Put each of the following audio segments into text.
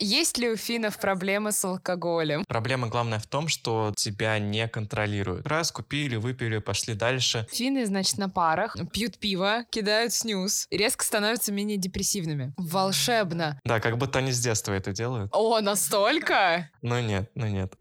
Есть ли у финнов проблемы с алкоголем? Проблема главная в том, что тебя не контролируют. Раз купили, выпили, пошли дальше. Финны, значит, на парах пьют пиво, кидают снюс резко становятся менее депрессивными. Волшебно. Да, как будто они с детства это делают. О, настолько? Ну нет, ну нет.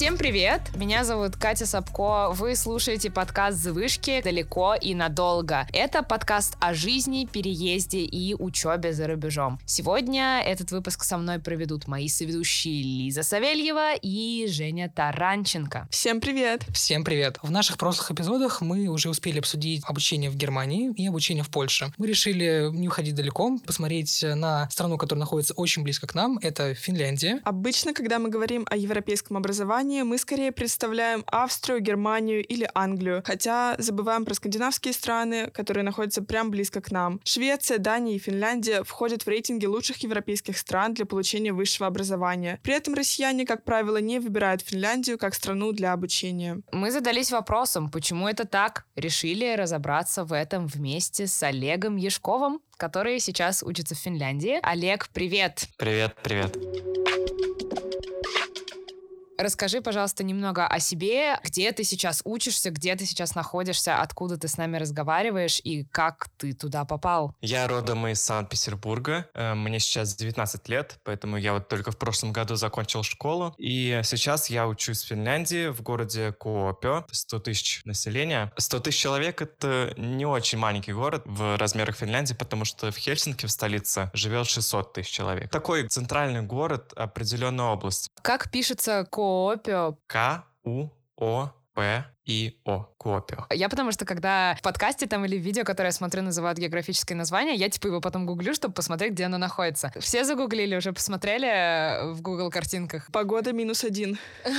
Всем привет! Меня зовут Катя Сапко. Вы слушаете подкаст «Завышки. Далеко и надолго». Это подкаст о жизни, переезде и учебе за рубежом. Сегодня этот выпуск со мной проведут мои соведущие Лиза Савельева и Женя Таранченко. Всем привет! Всем привет! В наших прошлых эпизодах мы уже успели обсудить обучение в Германии и обучение в Польше. Мы решили не уходить далеко, посмотреть на страну, которая находится очень близко к нам. Это Финляндия. Обычно, когда мы говорим о европейском образовании, мы скорее представляем Австрию, Германию или Англию, хотя забываем про скандинавские страны, которые находятся прям близко к нам. Швеция, Дания и Финляндия входят в рейтинги лучших европейских стран для получения высшего образования. При этом россияне, как правило, не выбирают Финляндию как страну для обучения. Мы задались вопросом, почему это так? Решили разобраться в этом вместе с Олегом Ешковым, который сейчас учится в Финляндии. Олег, привет! Привет, привет. Расскажи, пожалуйста, немного о себе, где ты сейчас учишься, где ты сейчас находишься, откуда ты с нами разговариваешь и как ты туда попал. Я родом из Санкт-Петербурга. Э, мне сейчас 19 лет, поэтому я вот только в прошлом году закончил школу. И сейчас я учусь в Финляндии, в городе Куопио, 100 тысяч населения. 100 тысяч человек — это не очень маленький город в размерах Финляндии, потому что в Хельсинки, в столице, живет 600 тысяч человек. Такой центральный город определенной области. Как пишется Kuopio. K U O P Куопио? Коопио. К-У-О-П-И-О. Я потому что, когда в подкасте там или в видео, которое я смотрю, называют географическое название, я типа его потом гуглю, чтобы посмотреть, где оно находится. Все загуглили, уже посмотрели в Google картинках. Погода минус один.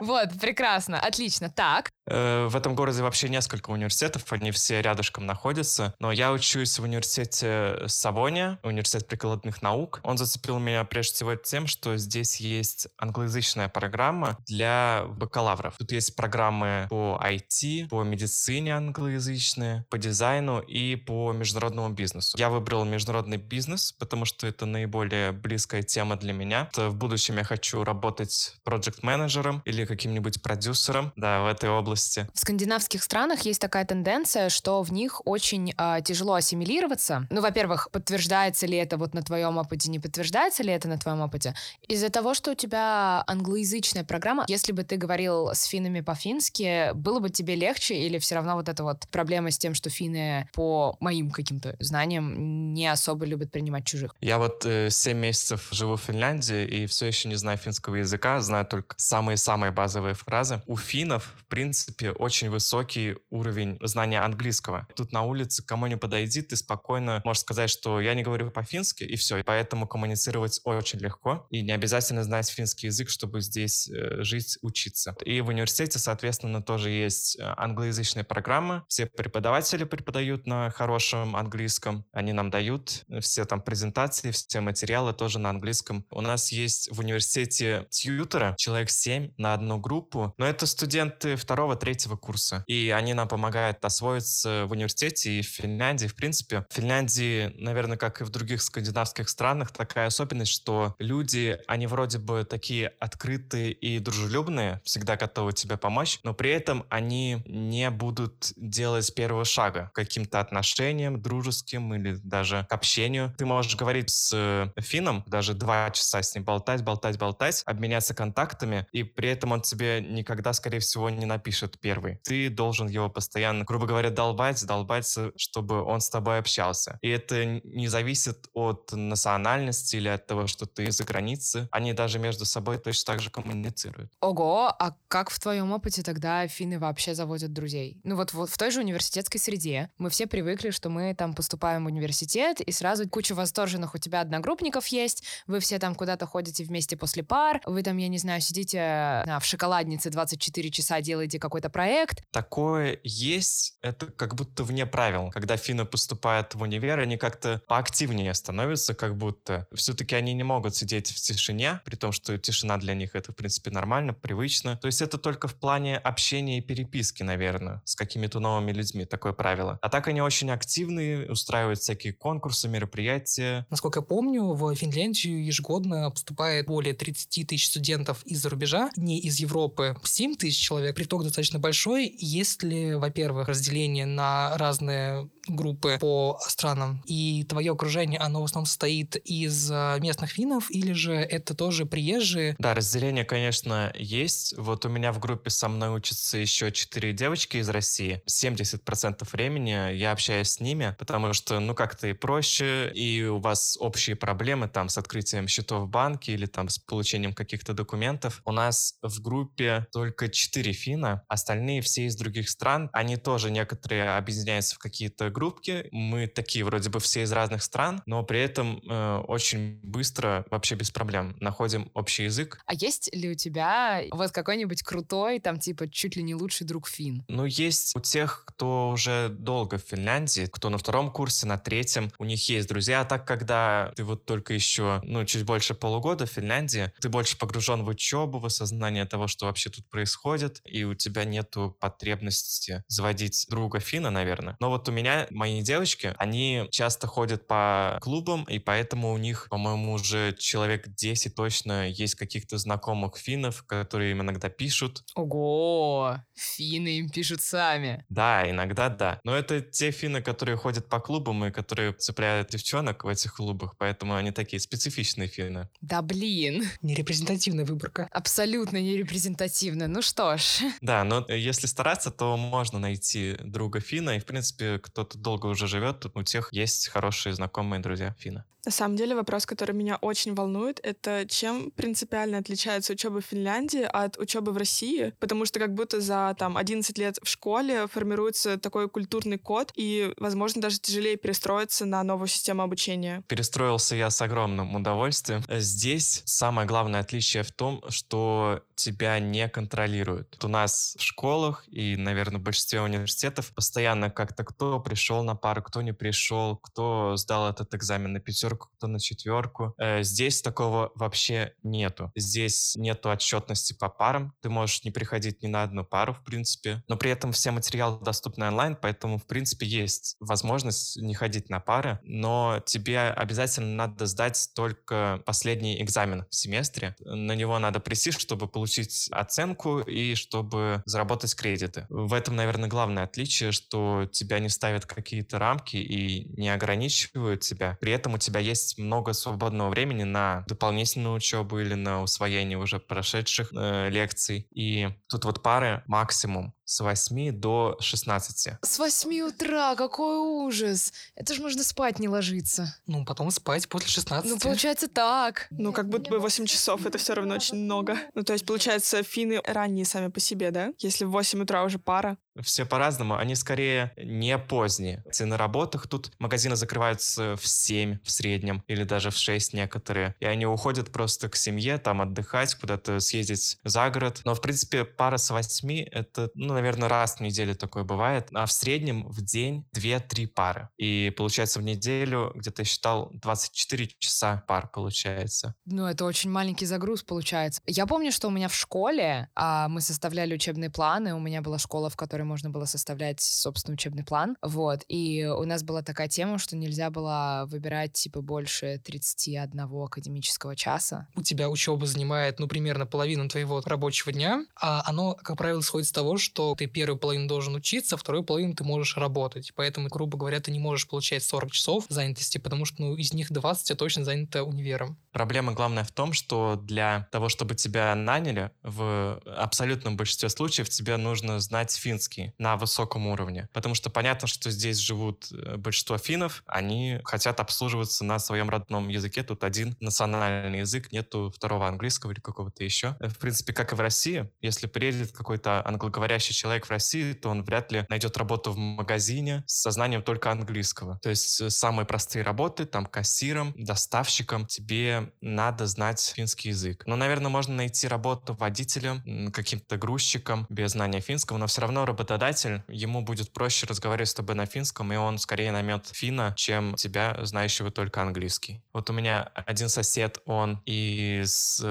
Вот, прекрасно, отлично. Так. Э, в этом городе вообще несколько университетов, они все рядышком находятся, но я учусь в университете Савония, университет прикладных наук. Он зацепил меня прежде всего тем, что здесь есть англоязычная программа для бакалавров. Тут есть программы по IT, по медицине англоязычные, по дизайну и по международному бизнесу. Я выбрал международный бизнес, потому что это наиболее близкая тема для меня. В будущем я хочу работать проект-менеджером или каким-нибудь продюсером, да, в этой области. В скандинавских странах есть такая тенденция, что в них очень э, тяжело ассимилироваться. Ну, во-первых, подтверждается ли это вот на твоем опыте, не подтверждается ли это на твоем опыте? Из-за того, что у тебя англоязычная программа, если бы ты говорил с финнами по-фински, было бы тебе легче или все равно вот эта вот проблема с тем, что финны по моим каким-то знаниям не особо любят принимать чужих? Я вот э, 7 месяцев живу в Финляндии и все еще не знаю финского языка, знаю только самые-самые самые базовые фразы. У финнов, в принципе, очень высокий уровень знания английского. Тут на улице кому не подойди, ты спокойно можешь сказать, что я не говорю по-фински, и все. И поэтому коммуницировать очень легко. И не обязательно знать финский язык, чтобы здесь э, жить, учиться. И в университете, соответственно, тоже есть э, англоязычные программы. Все преподаватели преподают на хорошем английском. Они нам дают все там презентации, все материалы тоже на английском. У нас есть в университете тьютеры, человек 7 на одну группу, но это студенты второго, третьего курса, и они нам помогают освоиться в университете и в Финляндии. В принципе, в Финляндии, наверное, как и в других скандинавских странах, такая особенность, что люди, они вроде бы такие открытые и дружелюбные, всегда готовы тебе помочь, но при этом они не будут делать первого шага к каким-то отношениям дружеским или даже к общению. Ты можешь говорить с финном, даже два часа с ним болтать, болтать, болтать, обменяться контактами, и при этом он тебе никогда, скорее всего, не напишет первый. Ты должен его постоянно, грубо говоря, долбать, долбать, чтобы он с тобой общался. И это не зависит от национальности или от того, что ты за границы. Они даже между собой точно так же коммуницируют. Ого, а как в твоем опыте тогда финны вообще заводят друзей? Ну вот, вот в той же университетской среде мы все привыкли, что мы там поступаем в университет, и сразу куча восторженных у тебя одногруппников есть, вы все там куда-то ходите вместе после пар, вы там, я не знаю, сидите в шоколаднице 24 часа делаете какой-то проект. Такое есть, это как будто вне правил. Когда финны поступают в универ, они как-то поактивнее становятся, как будто. Все-таки они не могут сидеть в тишине, при том, что тишина для них это, в принципе, нормально, привычно. То есть это только в плане общения и переписки, наверное, с какими-то новыми людьми, такое правило. А так они очень активные, устраивают всякие конкурсы, мероприятия. Насколько я помню, в Финляндию ежегодно поступает более 30 тысяч студентов из-за рубежа, не из Европы, 7 тысяч человек. Приток достаточно большой. Есть ли, во-первых, разделение на разные группы по странам, и твое окружение, оно в основном состоит из а, местных финнов, или же это тоже приезжие? Да, разделение, конечно, есть. Вот у меня в группе со мной учатся еще четыре девочки из России. 70% времени я общаюсь с ними, потому что, ну, как-то и проще, и у вас общие проблемы там с открытием счетов в банке или там с получением каких-то документов. У нас в группе только четыре финна, остальные все из других стран. Они тоже некоторые объединяются в какие-то группки. Мы такие вроде бы все из разных стран, но при этом э, очень быстро, вообще без проблем, находим общий язык. А есть ли у тебя вот какой-нибудь крутой, там типа чуть ли не лучший друг фин? Ну, есть у тех, кто уже долго в Финляндии, кто на втором курсе, на третьем, у них есть друзья. А так, когда ты вот только еще, ну, чуть больше полугода в Финляндии, ты больше погружен в учебу, в осознание того, что вообще тут происходит, и у тебя нету потребности заводить друга фина, наверное. Но вот у меня мои девочки, они часто ходят по клубам, и поэтому у них, по-моему, уже человек 10 точно есть каких-то знакомых финнов, которые им иногда пишут. Ого, финны им пишут сами. Да, иногда да. Но это те финны, которые ходят по клубам и которые цепляют девчонок в этих клубах, поэтому они такие специфичные финны. Да блин. Нерепрезентативная выборка. Абсолютно нерепрезентативная. Ну что ж. Да, но если стараться, то можно найти друга финна, и, в принципе, кто-то долго уже живет, у тех есть хорошие знакомые друзья Фина. На самом деле вопрос, который меня очень волнует, это чем принципиально отличается учеба в Финляндии от учебы в России, потому что как будто за там 11 лет в школе формируется такой культурный код, и, возможно, даже тяжелее перестроиться на новую систему обучения. Перестроился я с огромным удовольствием. Здесь самое главное отличие в том, что тебя не контролируют. У нас в школах и, наверное, в большинстве университетов постоянно как-то кто пришел на пару, кто не пришел, кто сдал этот экзамен на пятерку, кто на четверку. Э, здесь такого вообще нету. Здесь нету отчетности по парам. Ты можешь не приходить ни на одну пару, в принципе. Но при этом все материалы доступны онлайн, поэтому, в принципе, есть возможность не ходить на пары. Но тебе обязательно надо сдать только последний экзамен в семестре. На него надо прийти, чтобы получить оценку и чтобы заработать кредиты. В этом, наверное, главное отличие, что тебя не ставят какие-то рамки и не ограничивают тебя. При этом у тебя есть много свободного времени на дополнительную учебу или на усвоение уже прошедших э, лекций. И тут вот пары максимум с 8 до 16. С 8 утра, какой ужас. Это же можно спать не ложиться. Ну, потом спать после 16. Ну, получается так. Ну, как будто бы 8 часов, это все равно очень много. Ну, то есть, получается, финны ранние сами по себе, да? Если в 8 утра уже пара. Все по-разному. Они скорее не поздние. На работах тут магазины закрываются в 7 в среднем или даже в 6 некоторые. И они уходят просто к семье, там отдыхать, куда-то съездить за город. Но, в принципе, пара с 8 — это, ну, наверное, раз в неделю такое бывает. А в среднем в день 2-3 пары. И получается в неделю, где-то я считал, 24 часа пар получается. Ну, это очень маленький загруз получается. Я помню, что у меня в школе а, мы составляли учебные планы. У меня была школа, в которой можно было составлять собственный учебный план. Вот. И у нас была такая тема, что нельзя было выбирать типа больше 31 академического часа. У тебя учеба занимает, ну, примерно половину твоего рабочего дня, а оно, как правило, исходит с того, что ты первую половину должен учиться, вторую половину ты можешь работать. Поэтому, грубо говоря, ты не можешь получать 40 часов занятости, потому что ну, из них 20 точно занято универом. Проблема главная в том, что для того, чтобы тебя наняли, в абсолютном большинстве случаев тебе нужно знать финский на высоком уровне. Потому что понятно, что здесь живут э, большинство финнов, они хотят обслуживаться на своем родном языке. Тут один национальный язык, нету второго английского или какого-то еще. Э, в принципе, как и в России, если приедет какой-то англоговорящий человек в России, то он вряд ли найдет работу в магазине с сознанием только английского. То есть э, самые простые работы, там, кассиром, доставщиком, тебе надо знать финский язык. Но, наверное, можно найти работу водителем, каким-то грузчиком без знания финского, но все равно работодатель, ему будет проще разговаривать с тобой на финском, и он скорее наймет финна, чем тебя, знающего только английский. Вот у меня один сосед, он из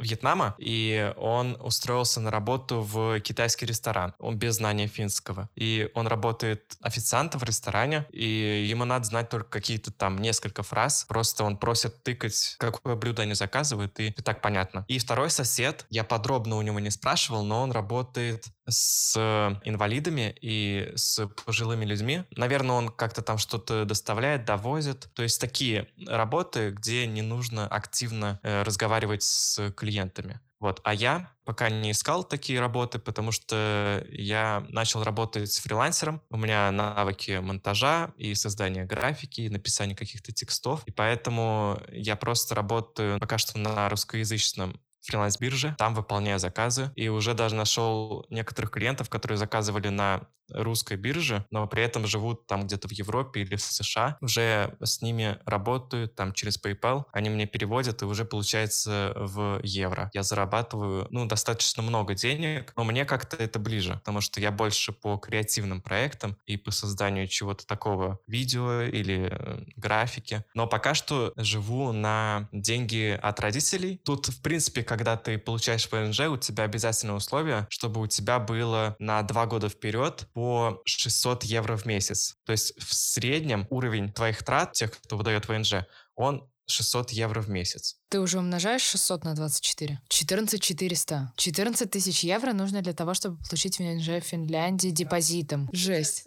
Вьетнама, и он устроился на работу в китайский ресторан. Он без знания финского. И он работает официантом в ресторане, и ему надо знать только какие-то там несколько фраз. Просто он просит тыкать, какое блюдо они заказывают, и так понятно. И второй сосед, я подробно у него не спрашивал, но он работает с инвалидами и с пожилыми людьми. Наверное, он как-то там что-то доставляет, довозит. То есть такие работы, где не нужно активно э, разговаривать с клиентами. Вот. А я пока не искал такие работы, потому что я начал работать фрилансером. У меня навыки монтажа и создания графики, и написания каких-то текстов. И поэтому я просто работаю пока что на русскоязычном фриланс-бирже, там выполняю заказы, и уже даже нашел некоторых клиентов, которые заказывали на русской бирже, но при этом живут там где-то в Европе или в США, уже с ними работают там через PayPal, они мне переводят, и уже получается в евро. Я зарабатываю, ну, достаточно много денег, но мне как-то это ближе, потому что я больше по креативным проектам и по созданию чего-то такого, видео или э, графики. Но пока что живу на деньги от родителей. Тут, в принципе, когда ты получаешь ВНЖ, у тебя обязательное условие, чтобы у тебя было на два года вперед 600 евро в месяц. То есть в среднем уровень твоих трат, тех, кто выдает ВНЖ, он 600 евро в месяц. Ты уже умножаешь 600 на 24? 14 400. 14 тысяч евро нужно для того, чтобы получить ВНЖ в Финляндии депозитом. Жесть.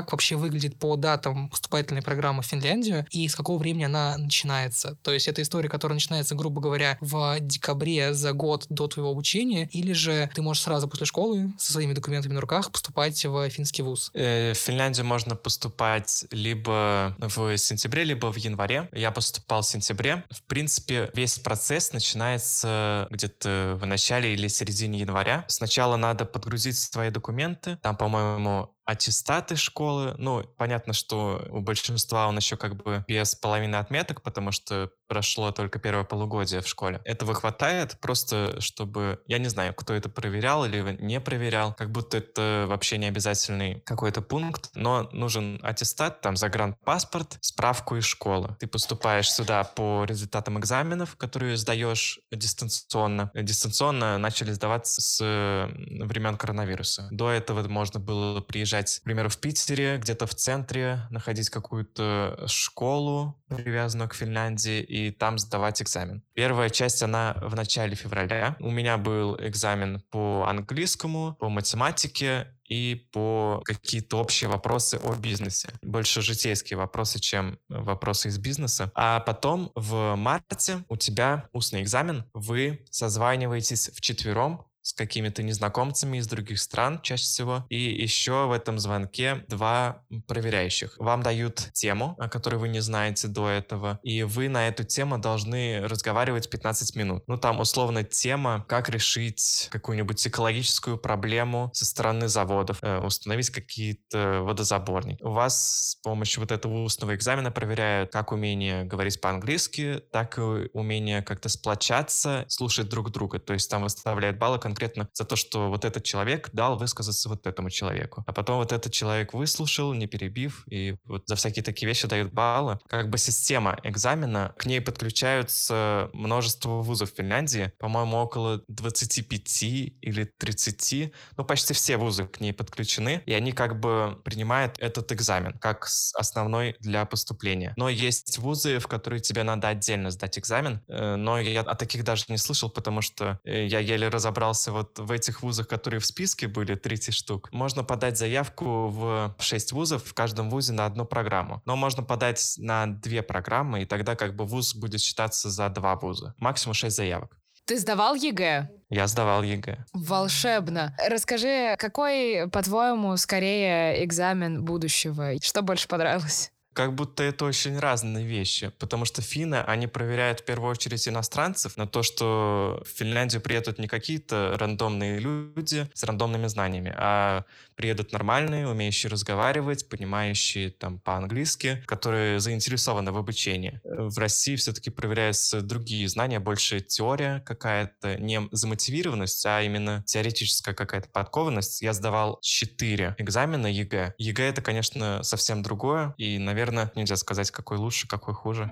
Как вообще выглядит по датам поступательной программы в Финляндию и с какого времени она начинается. То есть это история, которая начинается, грубо говоря, в декабре за год до твоего обучения, или же ты можешь сразу после школы со своими документами на руках поступать в финский вуз? Э, в Финляндию можно поступать либо в сентябре, либо в январе. Я поступал в сентябре. В принципе, весь процесс начинается где-то в начале или середине января. Сначала надо подгрузить свои документы. Там, по-моему, аттестаты школы. Ну, понятно, что у большинства он еще как бы без половины отметок, потому что прошло только первое полугодие в школе. Этого хватает просто, чтобы... Я не знаю, кто это проверял или не проверял. Как будто это вообще не обязательный какой-то пункт, но нужен аттестат, там, загранпаспорт, справку из школы. Ты поступаешь сюда по результатам экзаменов, которые сдаешь дистанционно. Дистанционно начали сдаваться с времен коронавируса. До этого можно было приезжать, к примеру, в Питере, где-то в центре, находить какую-то школу, привязанную к Финляндии, и там сдавать экзамен. Первая часть, она в начале февраля. У меня был экзамен по английскому, по математике и по какие-то общие вопросы о бизнесе. Больше житейские вопросы, чем вопросы из бизнеса. А потом в марте у тебя устный экзамен. Вы созваниваетесь вчетвером с какими-то незнакомцами из других стран чаще всего. И еще в этом звонке два проверяющих. Вам дают тему, о которой вы не знаете до этого, и вы на эту тему должны разговаривать 15 минут. Ну, там условно тема, как решить какую-нибудь экологическую проблему со стороны заводов, э, установить какие-то водозаборники. У вас с помощью вот этого устного экзамена проверяют как умение говорить по-английски, так и умение как-то сплочаться, слушать друг друга. То есть там выставляют баллы конкретно за то, что вот этот человек дал высказаться вот этому человеку. А потом вот этот человек выслушал, не перебив, и вот за всякие такие вещи дают баллы. Как бы система экзамена, к ней подключаются множество вузов в Финляндии, по-моему, около 25 или 30, ну, почти все вузы к ней подключены, и они как бы принимают этот экзамен как основной для поступления. Но есть вузы, в которые тебе надо отдельно сдать экзамен, э, но я о таких даже не слышал, потому что э, я еле разобрался оказался вот в этих вузах, которые в списке были, 30 штук, можно подать заявку в 6 вузов, в каждом вузе на одну программу. Но можно подать на две программы, и тогда как бы вуз будет считаться за два вуза. Максимум 6 заявок. Ты сдавал ЕГЭ? Я сдавал ЕГЭ. Волшебно. Расскажи, какой, по-твоему, скорее экзамен будущего? Что больше понравилось? Как будто это очень разные вещи, потому что финны, они проверяют в первую очередь иностранцев на то, что в Финляндию приедут не какие-то рандомные люди с рандомными знаниями, а приедут нормальные, умеющие разговаривать, понимающие там по-английски, которые заинтересованы в обучении. В России все-таки проверяются другие знания, больше теория какая-то, не замотивированность, а именно теоретическая какая-то подкованность. Я сдавал четыре экзамена ЕГЭ. ЕГЭ это, конечно, совсем другое, и, наверное, наверное, нельзя сказать, какой лучше, какой хуже.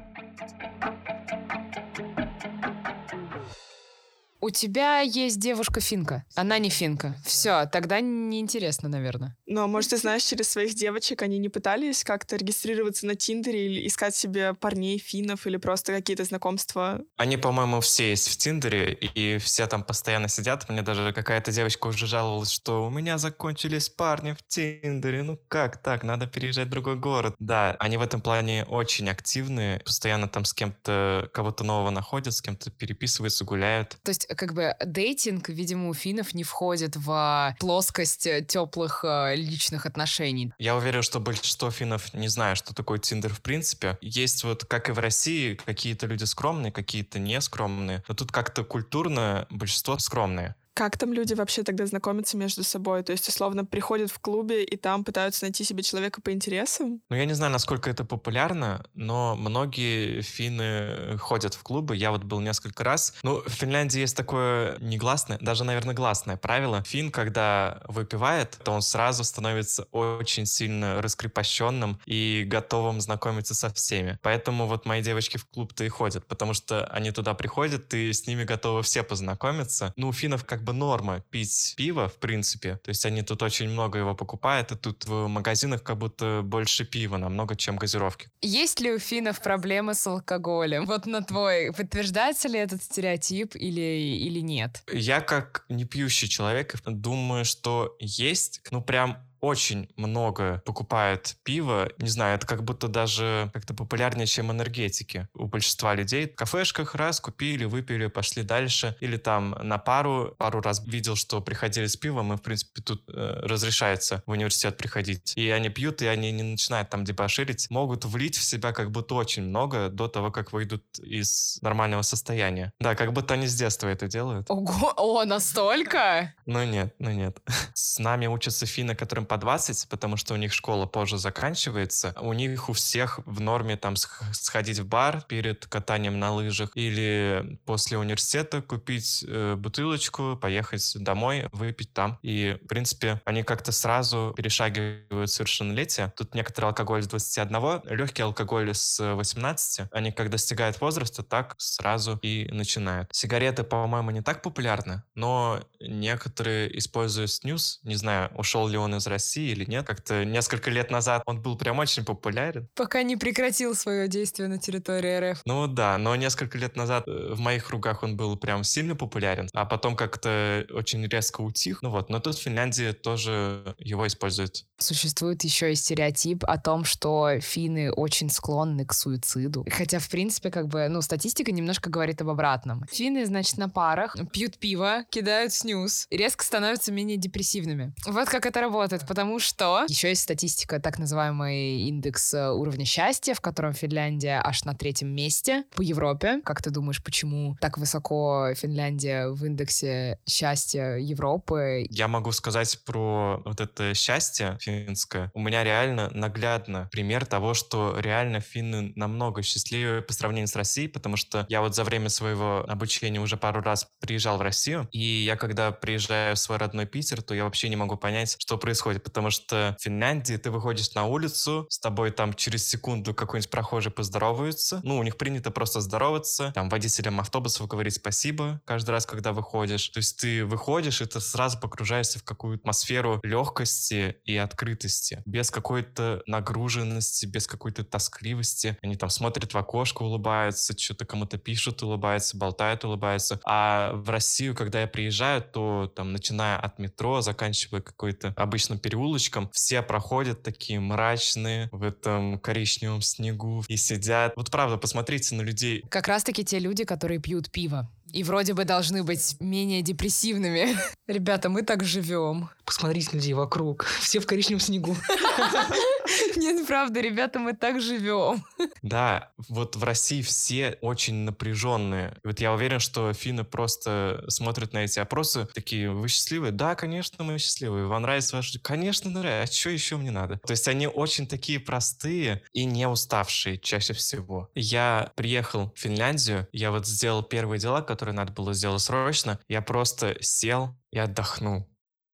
У тебя есть девушка финка. Она не финка. Все, тогда неинтересно, наверное. Но, может, ты знаешь, через своих девочек они не пытались как-то регистрироваться на Тиндере или искать себе парней финнов или просто какие-то знакомства? Они, по-моему, все есть в Тиндере, и все там постоянно сидят. Мне даже какая-то девочка уже жаловалась, что у меня закончились парни в Тиндере. Ну как так? Надо переезжать в другой город. Да, они в этом плане очень активные. Постоянно там с кем-то, кого-то нового находят, с кем-то переписываются, гуляют. То есть как бы дейтинг, видимо, у финнов не входит в плоскость э, теплых э, личных отношений. Я уверен, что большинство финнов не знают, что такое Тиндер в принципе. Есть вот, как и в России, какие-то люди скромные, какие-то не скромные. Но тут как-то культурно большинство скромные. Как там люди вообще тогда знакомятся между собой? То есть, условно, приходят в клубе и там пытаются найти себе человека по интересам? Ну, я не знаю, насколько это популярно, но многие финны ходят в клубы. Я вот был несколько раз. Ну, в Финляндии есть такое негласное, даже, наверное, гласное правило. Фин, когда выпивает, то он сразу становится очень сильно раскрепощенным и готовым знакомиться со всеми. Поэтому вот мои девочки в клуб-то и ходят, потому что они туда приходят, и с ними готовы все познакомиться. Ну, у финнов как бы норма пить пиво, в принципе. То есть они тут очень много его покупают, и тут в магазинах как будто больше пива намного, чем газировки. Есть ли у финнов проблемы с алкоголем? Вот на твой, подтверждается ли этот стереотип или, или нет? Я как не пьющий человек думаю, что есть, ну прям очень много покупает пиво. Не знаю, это как будто даже как-то популярнее, чем энергетики. У большинства людей в кафешках раз купили, выпили, пошли дальше. Или там на пару, пару раз видел, что приходили с пивом, и, в принципе, тут э, разрешается в университет приходить. И они пьют, и они не начинают там дебоширить. Могут влить в себя как будто очень много до того, как выйдут из нормального состояния. Да, как будто они с детства это делают. Ого, о, настолько? Ну нет, ну нет. С нами учатся финны, которым по 20, потому что у них школа позже заканчивается. У них у всех в норме там сходить в бар перед катанием на лыжах или после университета купить э, бутылочку, поехать домой, выпить там. И, в принципе, они как-то сразу перешагивают совершеннолетие. Тут некоторый алкоголь с 21, легкий алкоголь с 18. Они, как достигают возраста, так сразу и начинают. Сигареты, по-моему, не так популярны, но некоторые используют снюс. Не знаю, ушел ли он из России России или нет. Как-то несколько лет назад он был прям очень популярен. Пока не прекратил свое действие на территории РФ. Ну да, но несколько лет назад э, в моих кругах он был прям сильно популярен, а потом как-то очень резко утих. Ну вот, но тут в Финляндии тоже его используют. Существует еще и стереотип о том, что финны очень склонны к суициду. Хотя, в принципе, как бы, ну, статистика немножко говорит об обратном. Финны, значит, на парах пьют пиво, кидают снюс, резко становятся менее депрессивными. Вот как это работает потому что еще есть статистика, так называемый индекс э, уровня счастья, в котором Финляндия аж на третьем месте по Европе. Как ты думаешь, почему так высоко Финляндия в индексе счастья Европы? Я могу сказать про вот это счастье финское. У меня реально наглядно пример того, что реально финны намного счастливее по сравнению с Россией, потому что я вот за время своего обучения уже пару раз приезжал в Россию, и я когда приезжаю в свой родной Питер, то я вообще не могу понять, что происходит потому что в Финляндии ты выходишь на улицу, с тобой там через секунду какой-нибудь прохожий поздоровается. Ну, у них принято просто здороваться, там водителям автобусов говорить спасибо каждый раз, когда выходишь. То есть ты выходишь, и ты сразу погружаешься в какую-то атмосферу легкости и открытости, без какой-то нагруженности, без какой-то тоскливости. Они там смотрят в окошко, улыбаются, что-то кому-то пишут, улыбаются, болтают, улыбаются. А в Россию, когда я приезжаю, то там, начиная от метро, заканчивая какой-то обычным переулком, переулочкам, все проходят такие мрачные в этом коричневом снегу и сидят. Вот правда, посмотрите на людей. Как раз-таки те люди, которые пьют пиво и вроде бы должны быть менее депрессивными. Ребята, мы так живем. Посмотрите на людей вокруг. Все в коричневом снегу. Нет, правда, ребята, мы так живем. Да, вот в России все очень напряженные. Вот я уверен, что финны просто смотрят на эти опросы, такие, вы счастливы? Да, конечно, мы счастливы. Вам нравится ваш... Конечно, нравится. А что еще мне надо? То есть они очень такие простые и не уставшие чаще всего. Я приехал в Финляндию, я вот сделал первые дела, которые надо было сделать срочно. Я просто сел и отдохнул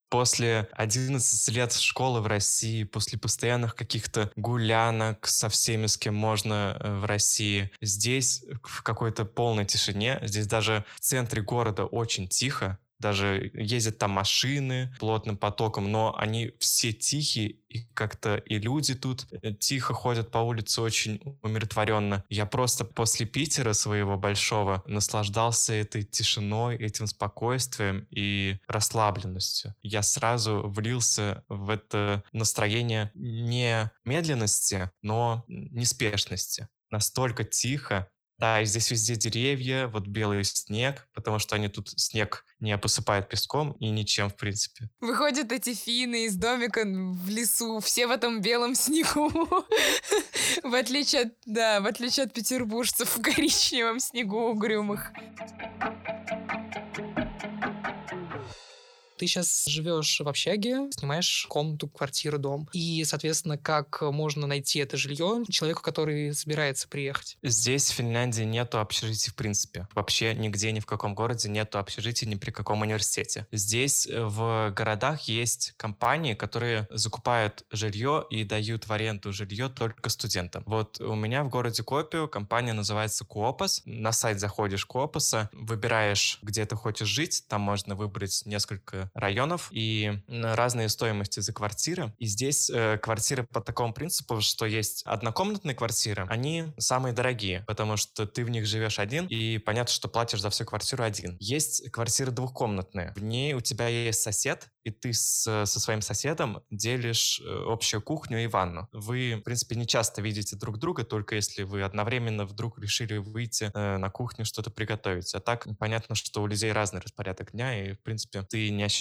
После 11 лет школы в России, после постоянных каких-то гулянок со всеми, с кем можно э, в России, здесь в какой-то полной тишине, здесь даже в центре города очень тихо, даже ездят там машины плотным потоком, но они все тихие, и как-то и люди тут э, тихо ходят по улице очень умиротворенно. Я просто после Питера своего большого наслаждался этой тишиной, этим спокойствием и расслабленностью. Я сразу влился в это настроение не медленности, но неспешности. Настолько тихо, да, и здесь везде деревья, вот белый снег, потому что они тут снег не посыпают песком и ничем, в принципе. Выходят эти финны из домика в лесу, все в этом белом снегу. В отличие от, да, в отличие от петербуржцев в коричневом снегу угрюмых. Ты сейчас живешь в общаге, снимаешь комнату, квартиру, дом. И, соответственно, как можно найти это жилье человеку, который собирается приехать? Здесь, в Финляндии, нету общежитий в принципе. Вообще нигде, ни в каком городе нету общежитий ни при каком университете. Здесь э, в городах есть компании, которые закупают жилье и дают в аренду жилье только студентам. Вот у меня в городе Копио компания называется Куопас. На сайт заходишь Куопаса, выбираешь, где ты хочешь жить. Там можно выбрать несколько районов и разные стоимости за квартиры. И здесь э, квартиры по такому принципу, что есть однокомнатные квартиры, они самые дорогие, потому что ты в них живешь один, и понятно, что платишь за всю квартиру один. Есть квартиры двухкомнатные. В ней у тебя есть сосед, и ты с, со своим соседом делишь э, общую кухню и ванну. Вы, в принципе, не часто видите друг друга, только если вы одновременно вдруг решили выйти э, на кухню что-то приготовить. А так понятно, что у людей разный распорядок дня, и, в принципе, ты не ощущаешь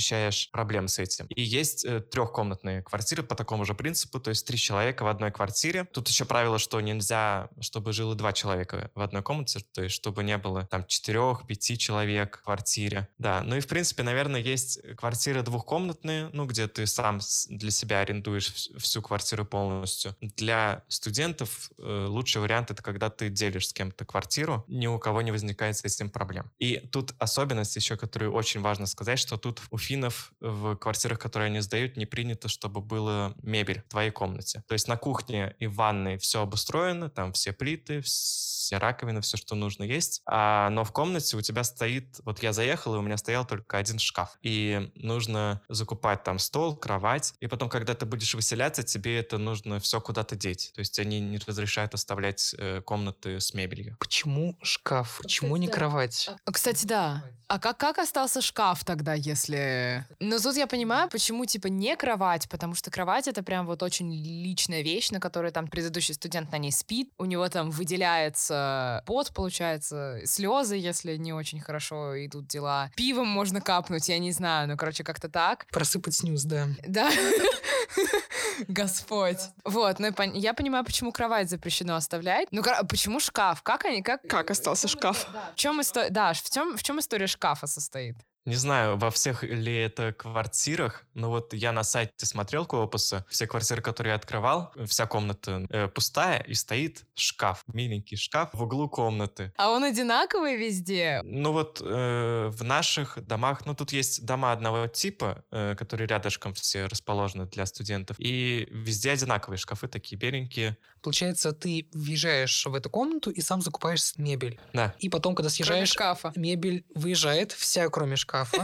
проблем с этим. И есть э, трехкомнатные квартиры по такому же принципу, то есть три человека в одной квартире. Тут еще правило, что нельзя, чтобы жило два человека в одной комнате, то есть чтобы не было там четырех-пяти человек в квартире. Да, ну и, в принципе, наверное, есть квартиры двухкомнатные, ну, где ты сам для себя арендуешь всю квартиру полностью. Для студентов э, лучший вариант — это когда ты делишь с кем-то квартиру, ни у кого не возникает с этим проблем. И тут особенность еще, которую очень важно сказать, что тут у финнов в квартирах, которые они сдают, не принято, чтобы была мебель в твоей комнате. То есть на кухне и в ванной все обустроено, там все плиты, все раковины, все, что нужно есть. А, но в комнате у тебя стоит... Вот я заехал, и у меня стоял только один шкаф. И нужно закупать там стол, кровать, и потом, когда ты будешь выселяться, тебе это нужно все куда-то деть. То есть они не разрешают оставлять э, комнаты с мебелью. Почему шкаф? Почему не кровать? А, кстати, да. А как, как остался шкаф тогда, если... Ну, тут я понимаю, почему, типа, не кровать, потому что кровать — это прям вот очень личная вещь, на которой там предыдущий студент на ней спит, у него там выделяется пот, получается, слезы, если не очень хорошо идут дела. Пивом можно капнуть, я не знаю, ну, короче, как-то так. Просыпать снюс, да. Да. Господь. Вот, ну я понимаю, почему кровать запрещено оставлять. Ну, почему шкаф? Как они, как... Как остался шкаф? В чем история, да, в чем, в чем история шкафа состоит? Не знаю, во всех ли это квартирах, но вот я на сайте смотрел Коопуса, все квартиры, которые я открывал, вся комната э, пустая, и стоит шкаф, миленький шкаф в углу комнаты. А он одинаковый везде? Ну вот э, в наших домах, ну тут есть дома одного типа, э, которые рядышком все расположены для студентов, и везде одинаковые шкафы, такие беленькие. Получается, ты въезжаешь в эту комнату и сам закупаешь мебель. Да. И потом, когда съезжаешь, шкафа. мебель выезжает вся, кроме шкафа шкафа.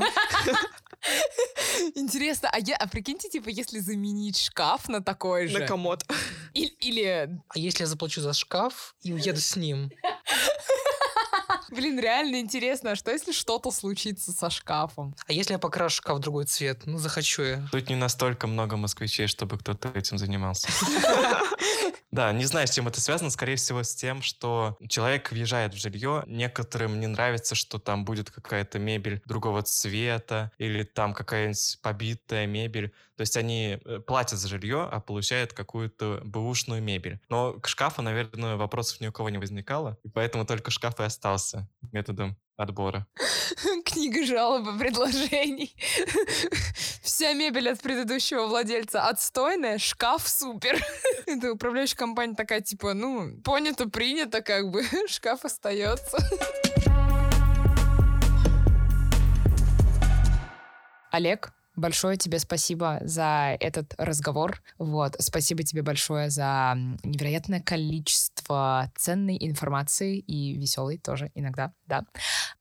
Интересно, а, я, а прикиньте, типа, если заменить шкаф на такой же? На комод. Или, или... А если я заплачу за шкаф и уеду с ним? Блин, реально интересно, а что если что-то случится со шкафом? А если я покрашу шкаф в другой цвет? Ну, захочу я. Тут не настолько много москвичей, чтобы кто-то этим занимался. Да, не знаю, с чем это связано. Скорее всего, с тем, что человек въезжает в жилье, некоторым не нравится, что там будет какая-то мебель другого цвета или там какая-нибудь побитая мебель. Есть они э, платят за жилье, а получают какую-то бэушную мебель. Но к шкафу, наверное, вопросов ни у кого не возникало, и поэтому только шкаф и остался методом отбора. Книга жалоб и предложений. Вся мебель от предыдущего владельца отстойная, шкаф супер. Это управляющая компания такая, типа, ну, понято, принято, как бы, шкаф остается. Олег, Большое тебе спасибо за этот разговор. Вот, спасибо тебе большое за невероятное количество ценной информации и веселой тоже иногда, да.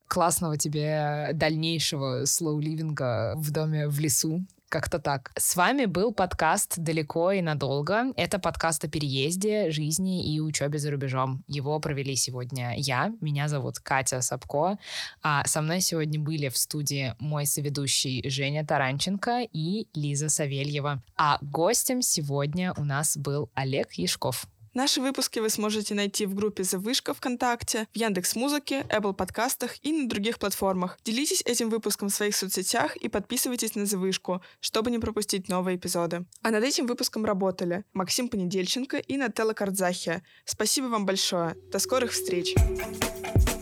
Классного тебе дальнейшего слоу-ливинга в доме в лесу как-то так. С вами был подкаст «Далеко и надолго». Это подкаст о переезде, жизни и учебе за рубежом. Его провели сегодня я. Меня зовут Катя Сапко. А со мной сегодня были в студии мой соведущий Женя Таранченко и Лиза Савельева. А гостем сегодня у нас был Олег Яшков. Наши выпуски вы сможете найти в группе «Завышка» ВКонтакте, в Яндекс Музыке, Apple подкастах и на других платформах. Делитесь этим выпуском в своих соцсетях и подписывайтесь на «Завышку», чтобы не пропустить новые эпизоды. А над этим выпуском работали Максим Понедельченко и Нателла Кардзахия. Спасибо вам большое. До скорых встреч! Thank you